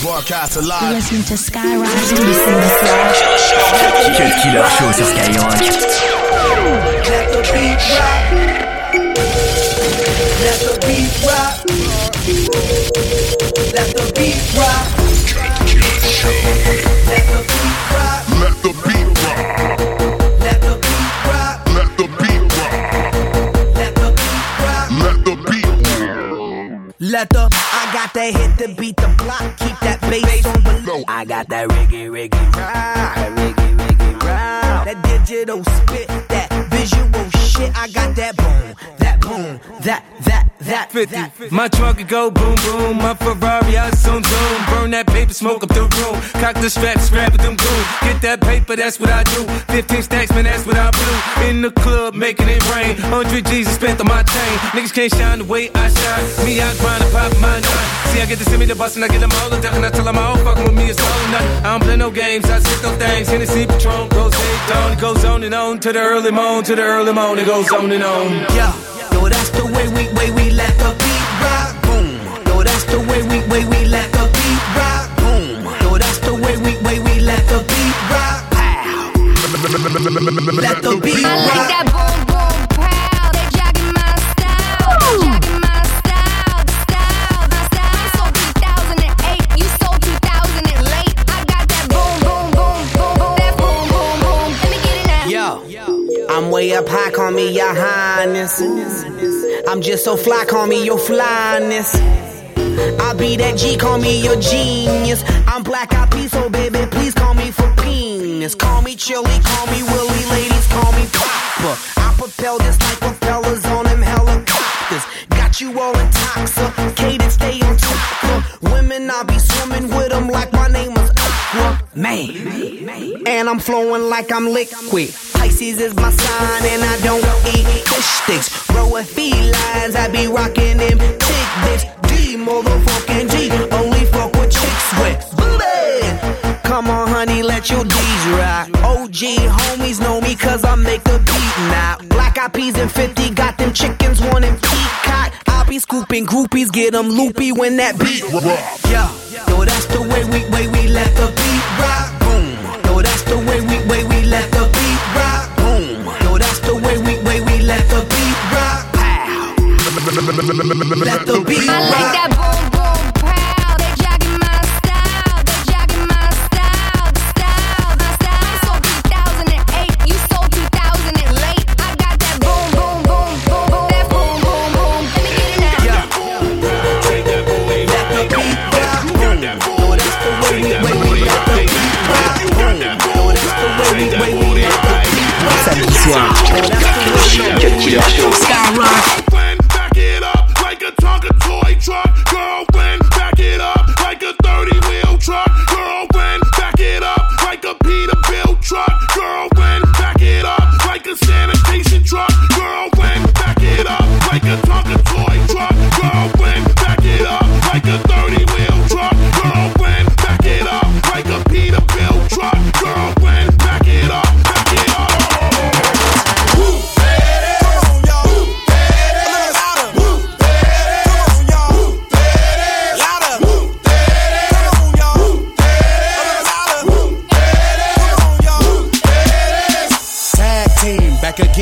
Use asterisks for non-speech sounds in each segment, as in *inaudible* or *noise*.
Broadcast alive. You're listening to Skyrock. Cut Killer Show sur Skyrock. Let the beat rock. Let the I got that hit to beat the block. Keep that bass on below. I got that reggae, reggae. That reggae, reggae rock. That digital spit, that visual shit. I got that boom, that boom, that that that 50. My trunk could go boom boom. My Ferrari, I zoom zoom. Burn that paper, smoke up the room. Cock the strap, strap it, them goon. Get that paper, that's what I do. 15 stacks, man, that's what I do. In the club, making it rain. 100 G's spent on my chain. Niggas can't shine the way I shine. Me, I grind and pop my nine. See, I get to send me the bus and I get them all the duck. And I tell them all fucking with me, it's all nothing. I don't play no games, I sit no things. Hennessy Patron goes on. It goes on and on to the early morn, to the early morn. It goes on and on. Yo, yo, that's the way we way we let the beat rock. Boom. Yo, that's the way we way we let the beat rock. Boom. Yo, that's the way we way we let the beat rock. Pow. Let the beat I like rock. that boom Way up high, call me your highness. I'm just so fly, call me your flyness. I be that G, call me your genius. I'm black eyed peas, so baby, please call me for penis. Call me chili, call me willy, ladies, call me Papa. I propel this like propellers on them helicopters. You all intoxicated, stay on top women. I be swimming with them like my name was Aquaman. And I'm flowing like I'm liquid. Pisces is my sign, and I don't eat fish sticks. Row of felines, I be rocking them bits. D motherfucking G, only fuck with chicks with booty. Come on, honey, let your D's rock. OG homies know me cause I make the beat now. Black eyed peas and 50 got them chickens wanting peacock. I be scooping groupies, get them loopy when that beat rock. Yo, yo, that's the way we, way we let the beat rock. Boom. Yo, that's the way we, way we let the beat rock. Boom. Yo, that's the way we, way we let the beat rock. Pow. Let the beat rock. I like that boom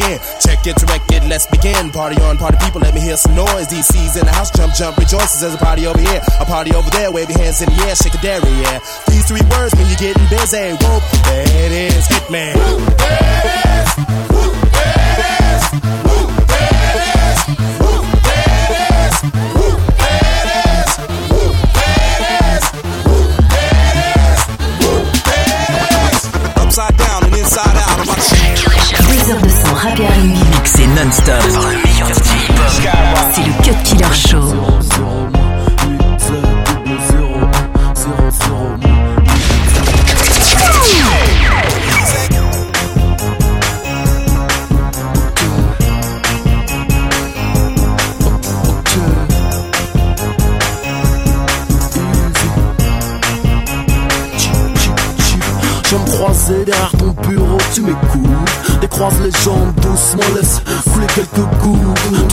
again. Check it, direct it, let's begin. Party on, party people, let me hear some noise. DC's in the house, jump, jump, rejoices. There's a party over here, a party over there. Wave your hands in the air, shake a dairy, yeah. These three words mean you're getting busy. Whoop, there it is, Hitman. Upside non-stop. C'est le Cut Killer Show.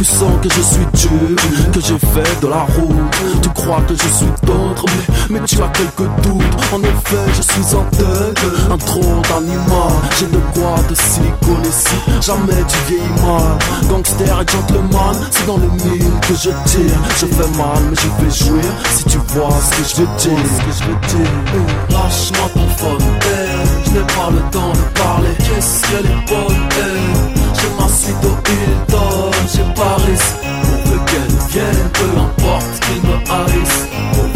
Tu sens que je suis Dieu, que j'ai fait de la route. Tu crois que je suis d'autres, mais Mais tu as quelques doutes, en effet je suis en deuil Un trop d'animal, j'ai de quoi te siliconer si jamais tu vieillis mal. Gangster et gentleman, c'est dans le mille que je tire. Je fais mal mais je vais jouir si tu vois ce que je veux dire. Ce que je veux dire. Lâche-moi ton phone, eh, je n'ai pas le temps de parler. Qu'est-ce qu'elle est bonne, eh, je m'en suis Hilton. J'ai Paris, on veut qu'elle vienne, peu importe qu'il me haïsse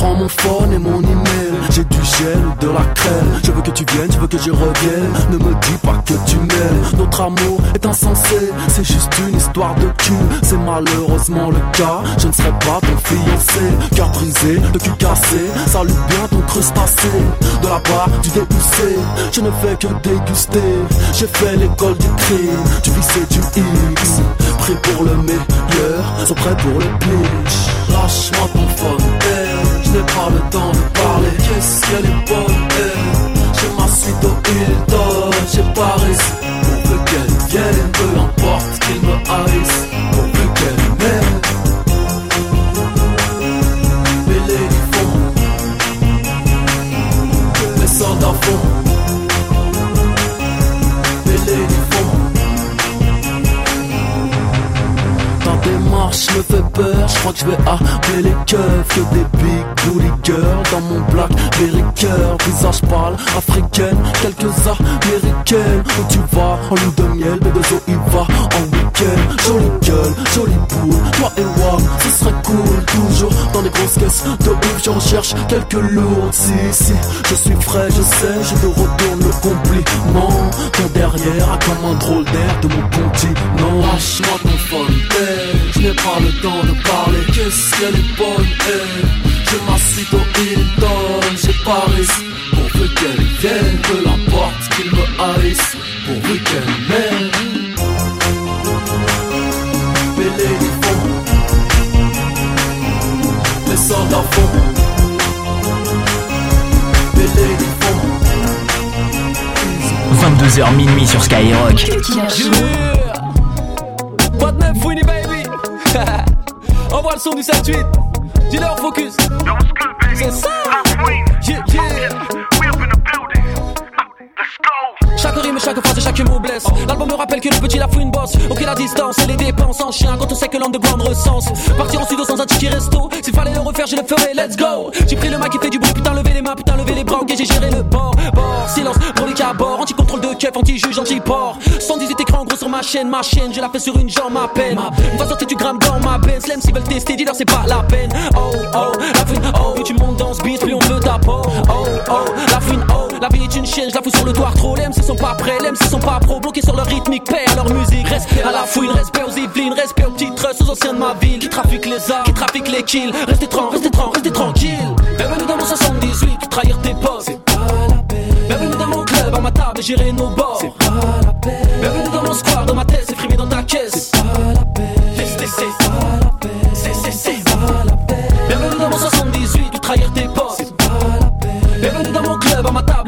Prends mon phone et mon email. J'ai du gel ou de la crème. Je veux que tu viennes, je veux que je revienne. Ne me dis pas que tu m'aimes. Notre amour est insensé. C'est juste une histoire de cul C'est malheureusement le cas. Je ne serai pas ton fiancé. Cœur brisé, le cul cassé. Salut bien ton crustacé De la part du dépoussé Je ne fais que déguster. J'ai fait l'école du crime. Du et du X. Pris pour le meilleur Sont prêts pour le pitch Lâche-moi ton phone, n'ai pas le temps de parler. Qu'est-ce qu'elle est bonne, eh, je m'assis au Hilton, j'ai Paris. Pourvu qu'elle vienne, peu importe qu'il me haïsse, démarche me fait peur, je crois que je vais appeler les keufs. Que des big booty girls dans mon black cœur Visage pâle, africaine, quelques américaines. Où tu vas en lune de miel, B2O il va en week-end Jolie gueule, jolie boule, toi et moi, ce serait cool. Toujours dans des grosses caisses de ouf, je recherche quelques lourdes. Si, si, je suis frais, je sais, je te retourne le compliment. Ton derrière a comme un drôle d'air de mon continent. Lâche-moi ton phone, eh, je n'ai pas le temps de parler. Qu'est-ce qu'elle est bonne, eh, je m'assis au Hilton, j'ai Paris Pourvu qu'elle vienne, peu importe qu'il me haïsse. Pourvu qu'elle m'aime Les soldats font Les ladies font 22h minuit sur Skyrock. Pas de neuf, Winnie Baby. *laughs* Envoie le son du 7-8 Dis-leur focus. C'est ça chaque phrase et chaque mot blesse. L'album me rappelle que le petit la fouine bosse. Ok, la distance et les dépenses en chien quand on sait que l'underground recense. Partir en studio sans un ticket resto. S'il fallait le refaire, je le ferais, let's go. J'ai pris le mic qui fait du bruit, putain, levez les mains, putain, levez les bras. Ok, j'ai géré le bord, bord, silence, brolique à bord. Anti-contrôle de keuf, anti-juge, anti-port. 118 écrans gros sur ma chaîne, ma chaîne, je la fais sur une jambe, ma peine. Une fois sorti, tu grammes dans ma peine. Slam, s'ils veulent tester, dis-leur, c'est pas la peine. Oh, oh, la fouine, oh, plus tu montes dans ce beat, plus on veut ta peau. Oh, oh, la fouine, la vie est une chienne, je la fous sur le toit trop. Les MC sont pas prêts, les MC sont pas pro, bloqués sur leur rythmique, paix à leur musique. Respect à la fouine, respect aux Yvelines, respect aux petites trusses, aux anciens de ma ville. Qui trafiquent les armes, qui trafiquent les kills. Restez tranquille, restez tranquille, restez tranquille. Bienvenue dans mon 78, tu trahir tes potes. C'est pas la peine. Bienvenue dans mon club, à ma table, et gérer nos bords. C'est pas la peine. Bienvenue dans mon square, dans ma tête,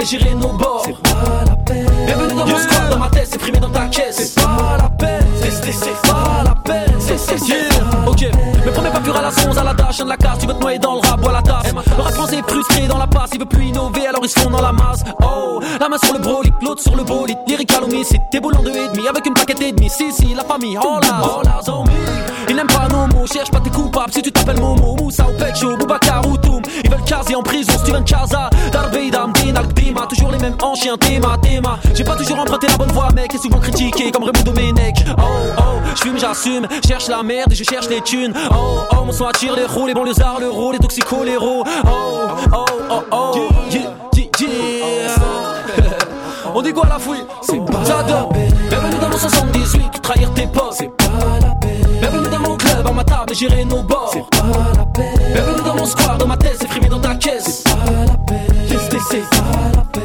gérer nos bords. C'est pas la peine. Bienvenue dans mon square, dans ma tête, c'est frimé dans ta caisse. C'est pas la peine. C'est, c'est, c'est pas la peine. C'est, c'est, c'est Ok, mes premiers pas purs à la sonze, à la dash, de la casse, tu veux te noyer dans le rap ou à la tasse. Le rap français est frustré dans la passe, il veut plus innover, alors ils se font dans la masse. Oh, la main sur le brolic, l'autre sur le bolide, lyrical homicide, t'es boulant de et demi, avec une paquette et demi, si, si, la famille, oh là, oh là, zombie. Ils n'aiment pas nos mots, cherche pas tes coupables, si tu t'appelles Momo, Moussa ou Pecho, Boubacar ou Toum. Ils veulent caser en prison, Steven Kaza, Darbeidam, Dinal, Dima, toujours les mêmes en chien, Théma, Théma. J'ai pas toujours emprunté la bonne voie, mec, et souvent critiqué comme Raymond Domenech. Oh, oh, j'fume, j'assume, cherche la merde et je cherche les thunes. Oh, oh, mon son attire les roues, les bons lézards, le roux, les toxicos, les roux. Oh, oh, oh, oh, yeah, yeah, yeah. *laughs* On dit quoi la fouille? C'est pas J'adore. Bienvenue dans mon 78, tu trahir tes potes C'est pas la peine. Bienvenue dans mon club, à ma table, gérer nos bords. C'est pas la peine. Bienvenue dans mon square, dans ma tête, c'est frimé dans ta caisse. C'est pas la peine. C'est pas la peine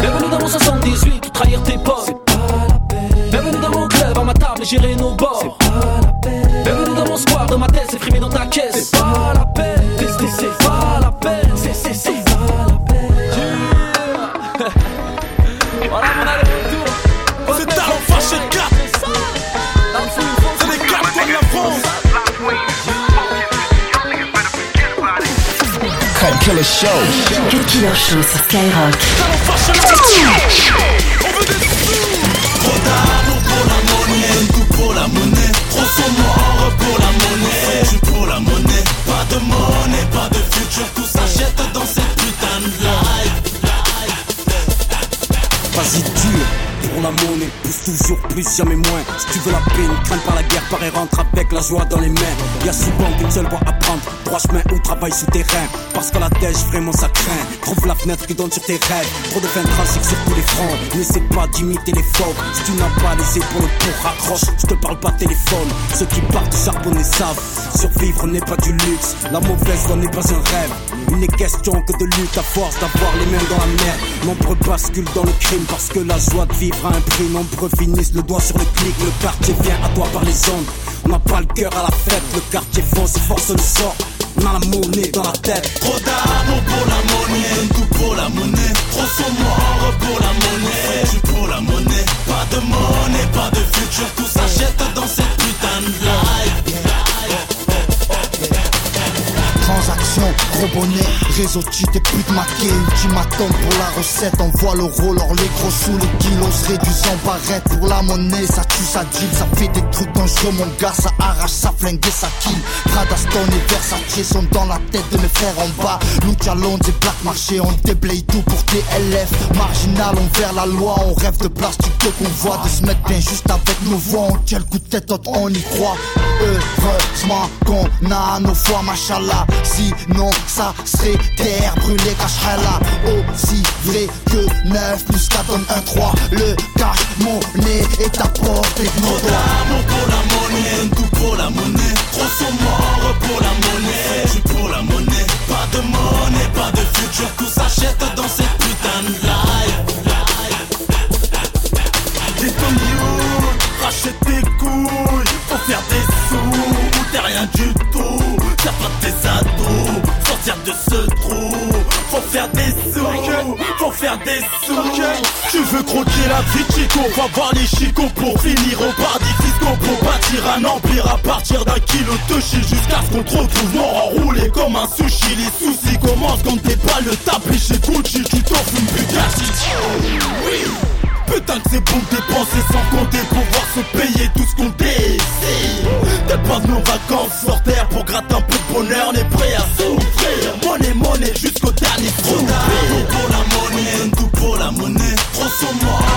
Bienvenue dans mon 78, tu trahir tes potes. Bienvenue dans mon club, à ma table, et gérer nos bords. Bienvenue dans mon square, dans ma tête, c'est frimé dans ta caisse. C'est pas la peine Killer Show. Cut Killer Show sur Skyrock. Trop d'amour pour la monnaie, tout pour la monnaie. Trop sont morts pour la monnaie. Tu pour la monnaie, pas de monnaie, pas de futur. Tout s'achète dans cette putain de life. Vas-y dur pour la monnaie, pousse toujours plus, jamais moins. Si tu veux la paix, ne crains pas la guerre, pareil rentre avec la joie dans les mains. Y'a souvent qu'une seule voie à prendre, trois chemins ou travail souterrain. Parce qu'à la dèche, vraiment ça craint. Trouve la fenêtre qui donne sur tes rêves. Trop de fin tragique sur tous les fronts. N'essaie pas d'imiter les fautes. Si tu n'as pas les épaules pour raccroche, je te parle pas téléphone. Ceux qui partent charbonner savent. Survivre n'est pas du luxe, la mauvaise voie n'est pas un rêve. Il n'est question que de lutte à force d'avoir les mains dans la mer. Nombreux basculent dans le crime parce que la joie de vivre un prix. Nombreux finissent le doigt sur le clic. Le quartier vient à toi par les ondes. On n'a pas le cœur à la fête. Le quartier fonce et force le sort. On a la monnaie dans la tête. Trop d'amour pour la monnaie, tout pour la monnaie. Trop. Tu pour la monnaie, réseau cheat et pute maquée Ultimatum pour la recette, on voit le roller Les gros sous les kilos en barrette. Pour la monnaie, ça tue, ça deal Ça fait des trucs dangereux, mon gars, ça arrache, ça flingue et ça kill. Prada Stone et Versace sont dans la tête de mes frères en bas. Lucha Londres et Black Marché, on déblaye tout pour TLF Marginal, on vers la loi, on rêve de plastique qu'on voit De se mettre bien juste avec nos voix, le coup de tête, on y croit? Heureusement qu'on a nos fois, machallah. Sinon ça serait terre brûlée là Aussi vrai que 9 plus 4 donne 1 3 Le cash monnaie est à portée de nos doigts des sous. Tu veux croquer la vie Chico, va voir les chicots pour finir au paradis fiscaux Pour bâtir un empire à partir d'un kilo de shit Jusqu'à ce qu'on te retrouve mort enroulé comme un sushi. Les soucis commencent quand t'es pas le tapis chez Gucci. Tu t'offres une Bugatti. Oui. Putain que c'est bon de dépenser sans compter pour voir se payer tout ce qu'on désire. Venu en vacances sur terre pour gratter un peu de bonheur On monnaie Trop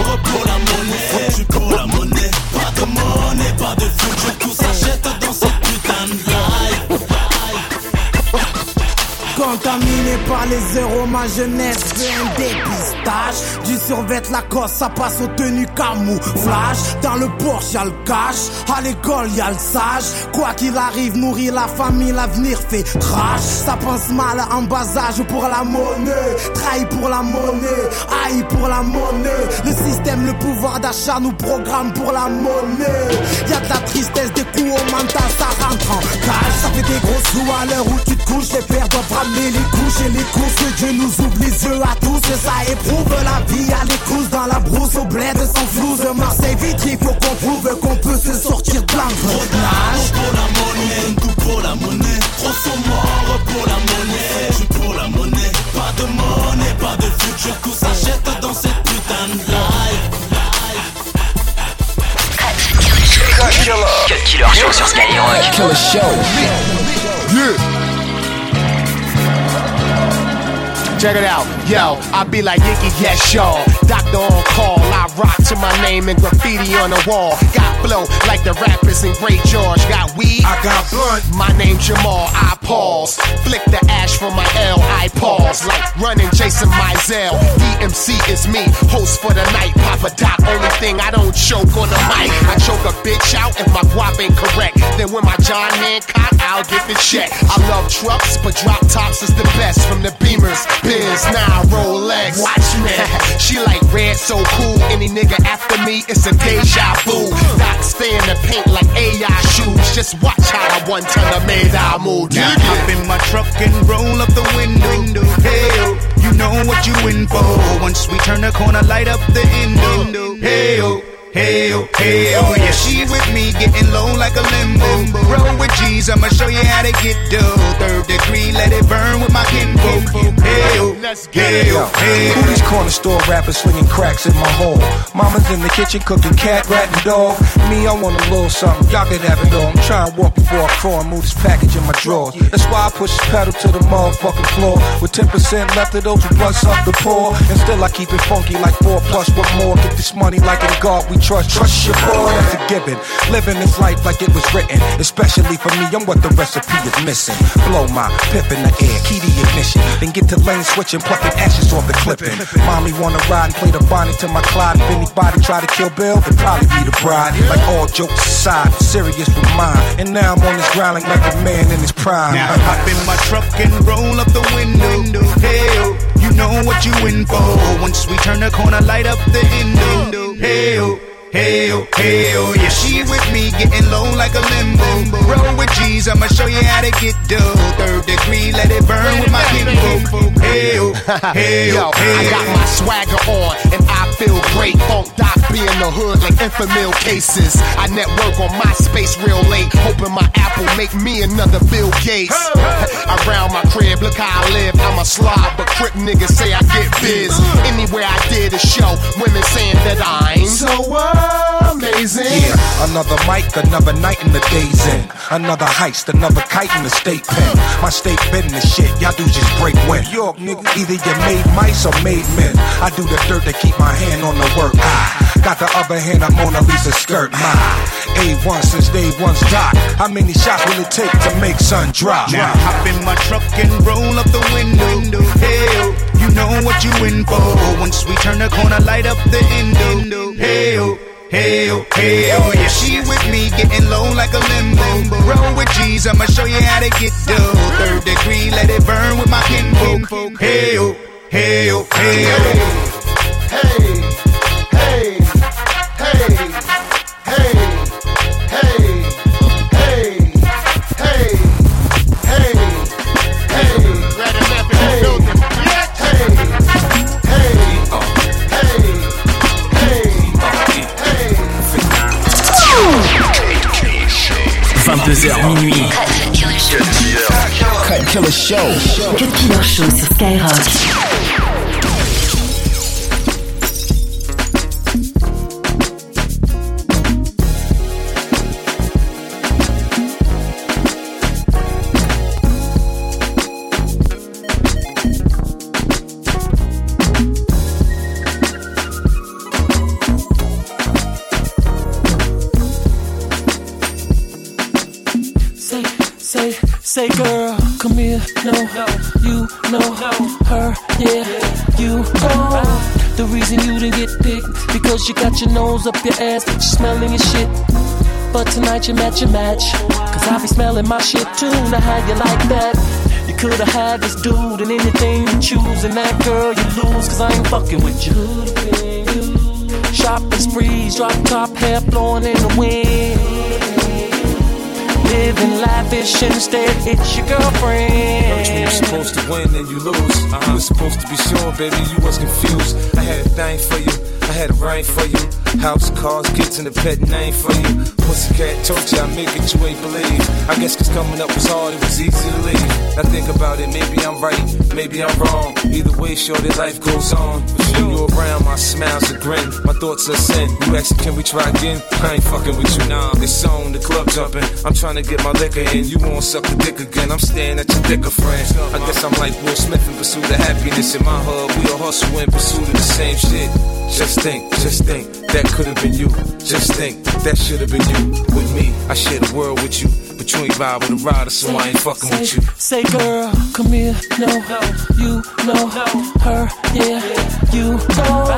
Contaminé par les zéros, ma jeunesse fait un dépistage. Du survêt Lacoste, ça passe aux tenues camouflage. Dans le Porsche, y'a le cash. À l'école, y'a le sage. Quoi qu'il arrive, nourrir la famille, l'avenir fait trash. Ça pense mal en bas âge pour la monnaie. Trahi pour la monnaie, haï pour la monnaie. Le système, le pouvoir d'achat nous programme pour la monnaie. Y'a de la tristesse, des coups au mental, ça rentre en cash. Ça fait des gros sous à l'heure où tu te couches, les pères doivent ramener les couches et les courses. Que Dieu nous oublie, Dieu à tous, que ça éprouve la vie à l'écluse dans la brousse au bled sans flouze. Marseille vite, il faut qu'on prouve qu'on peut se sortir de l'engrenage. pour la monnaie, tout pour la monnaie Trop sont morts pour la monnaie Tu pour la monnaie, pas de monnaie, pas de futur Tout s'achète dans cette putain de life Cut Killer. Cut Killer Show sur Skyrock. Killer Show. Yeah. Check it out, yo, I be like Iggy Yes, y'all. Doctor on call, I rock to my name and graffiti on the wall. Got flow like the rappers in Great George. Got weed, I got blunt. My name Jamal, I pause. Flick the ash from my L, I pause. Like running Jason Mizell. DMC is me, host for the night. Papa Doc, only thing I don't choke on the mic. I choke a bitch out if my guap ain't correct. Then when my John Hancock, I'll get the check. I love trucks, but drop tops is the best. From the Beamers, Biz, now Rolex. Watch me. *laughs* she like red, so cool. Any nigga after me, it's a deja vu. Doc stay in the paint like AI shoes. Just watch how I one ton of made I move. Now hop in my truck and roll up the window. Hey, oh, you know what you in for. Once we turn the corner, light up the endo. Hey, oh. Hey hey oh, yeah, she with me, getting low like a limbo. Roll with G's, I'ma show you how to get dough. Third degree, let it burn with my kinfolk. Hey oh, hey oh, hey Who these corner store rappers slinging cracks in my hole? Mama's in the kitchen cooking cat, rat, and dog. Me, I want a little something. Y'all can have it all. I'm trying to walk before I crawl and move this package in my drawers. That's why I push this pedal to the motherfucking floor. With 10% left of those who bust up the poor. And still I keep it funky like four plus. What more? Get this money like in God we trust. Trust your boy, that's a given. Living this life like it was written. Especially for me, I'm what the recipe is missing. Blow my pip in the air, key to ignition. Then get to lane switching, plucking ashes off the clipping. Mommy wanna ride and play the Bonnie to my Clyde. If anybody try to kill Bill, it'd probably be the bride. Like all jokes aside, serious with mine. And now I'm on this ground like, a man in his prime. Now hop in my truck and roll up the window. Oh, you know what you in for. Once we turn the corner, light up the window. Hey hey oh, yeah, she with me, getting low like a limbo. Roll with G's, I'ma show you how to get dough. Third degree, let it burn with my kinfolk. Oh, hey Yo, oh, I got my swagger on and I feel great. Funk Doc be in the hood like infamil cases. I network on MySpace real late, hoping my Apple make me another Bill Gates. *laughs* Around my crib, look how I live. I'm a slob, but crip niggas say I get biz. Anywhere I did a show, women saying that I'm so amazing. Yeah, another mic, another night in the days in. Another heist, another kite in the state pen. My state been the shit, y'all do just break wind. York, nigga, either you made mice or made men. I do the dirt to keep my hand on the work. I got the other hand, I'm Mona Lisa skirt. My A1 since day one's dot. How many shots will it take to make sun drop? Now hop in my truck and roll up the window. Hey oh, you know what you in for. Once we turn the corner, light up the window. Hey oh. Hey oh, hey yeah, she with me, getting low like a limbo. Roll with G's, I'ma show you how to get dough. Third degree, let it burn with my kinfolk. Hey oh, hey oh, hey oh. Say, girl, come here. No, you know her. Yeah, you know. The reason you didn't get picked because you got your nose up your ass, but you smelling your shit. But tonight you match your match. Cause I be smelling my shit too. Now how you like that? You could've had this dude and anything you choose, and that girl you lose. Cause I ain't fucking with you. Shopping sprees, drop top, hair blowing in the wind. Living lavish instead, it's your girlfriend. You were supposed to win and you lose. Uh-huh. You were supposed to be sure, baby, you was confused. I had a thing for you, I had a ring for you. House, cars, kids, and a pet name for you. Pussycat told you I make it, you ain't believe. I guess cause coming up was hard, it was easy to leave. Now think about it, maybe I'm right, maybe I'm wrong. Either way, sure, that life goes on. You around, my smile's a grin, my thoughts are sin. You asking, can we try again? I ain't fucking with you now. It's on, the club jumping. I'm trying to get my liquor in. You won't suck the dick again. I'm staring at your thicker friend. I guess I'm like Will Smith in pursuit of happiness. In my hub, we all hustle in pursuit of the same shit. Just think, just think, that could have been you. Just think, that should have been you. With me, I share the world with you. But you ain't vibe with a rider, so I ain't fucking with you. Say, girl, come here. No, you know her. Yeah, you know.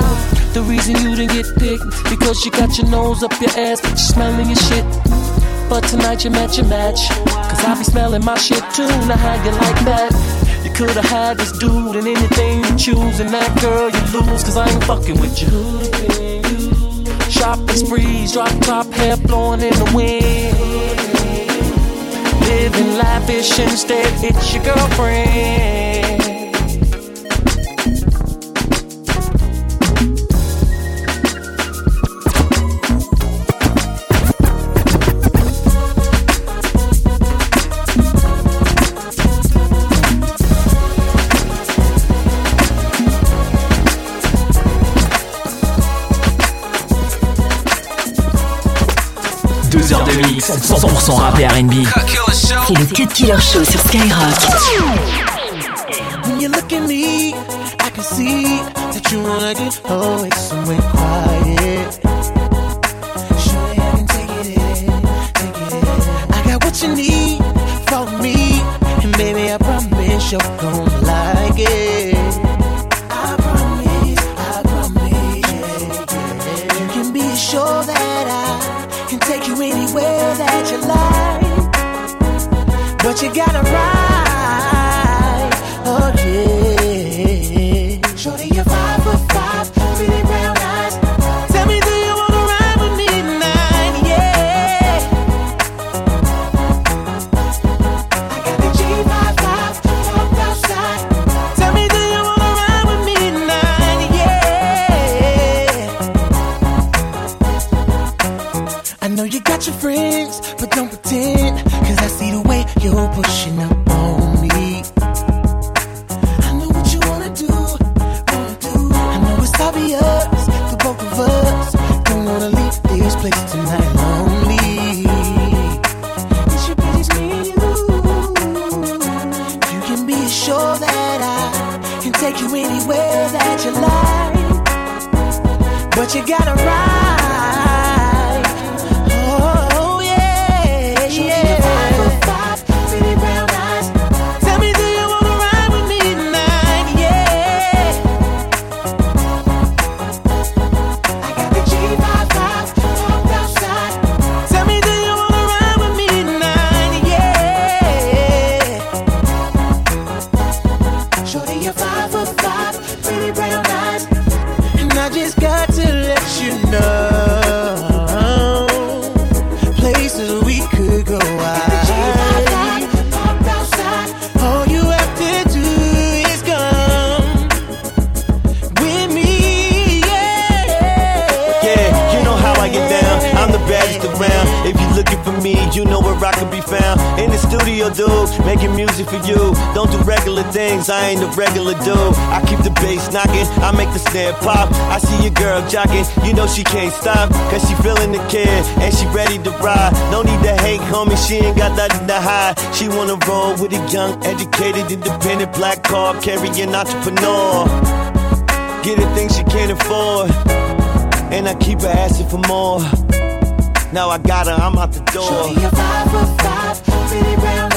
The reason you didn't get picked because you got your nose up your ass, but you smelling your shit. But tonight you match your match. Cause I be smelling my shit too. Now how you like that? You could've had this dude and anything you choose, and that girl you lose. Cause I ain't fucking with you. Shopping sprees, drop top, hair blowing in the wind. Living lavish instead, it's your girlfriend. 100% rap et R&B. C'est le Cut Killer Show sur Skyrock. When you look at me, I can see that you wanna get away somewhere quiet. Surely I can take it in, take it in. I got what you need for me, and baby I promise you're gonna but you gotta ride. Oh yeah. Take you anywhere that you like. But you gotta ride. You know where I can be found. In the studio, dude, making music for you. Don't do regular things, I ain't a regular dude. I keep the bass knocking, I make the snare pop. I see your girl jogging, you know she can't stop. Cause she feeling the kid and she ready to ride. No need to hate, homie, she ain't got nothing to hide. She wanna roll with a young, educated, independent black carb carrying entrepreneur. Get the things she can't afford. And I keep her asking for more. Now I got her, I'm out the door. Shorty, you're five for five, pretty brown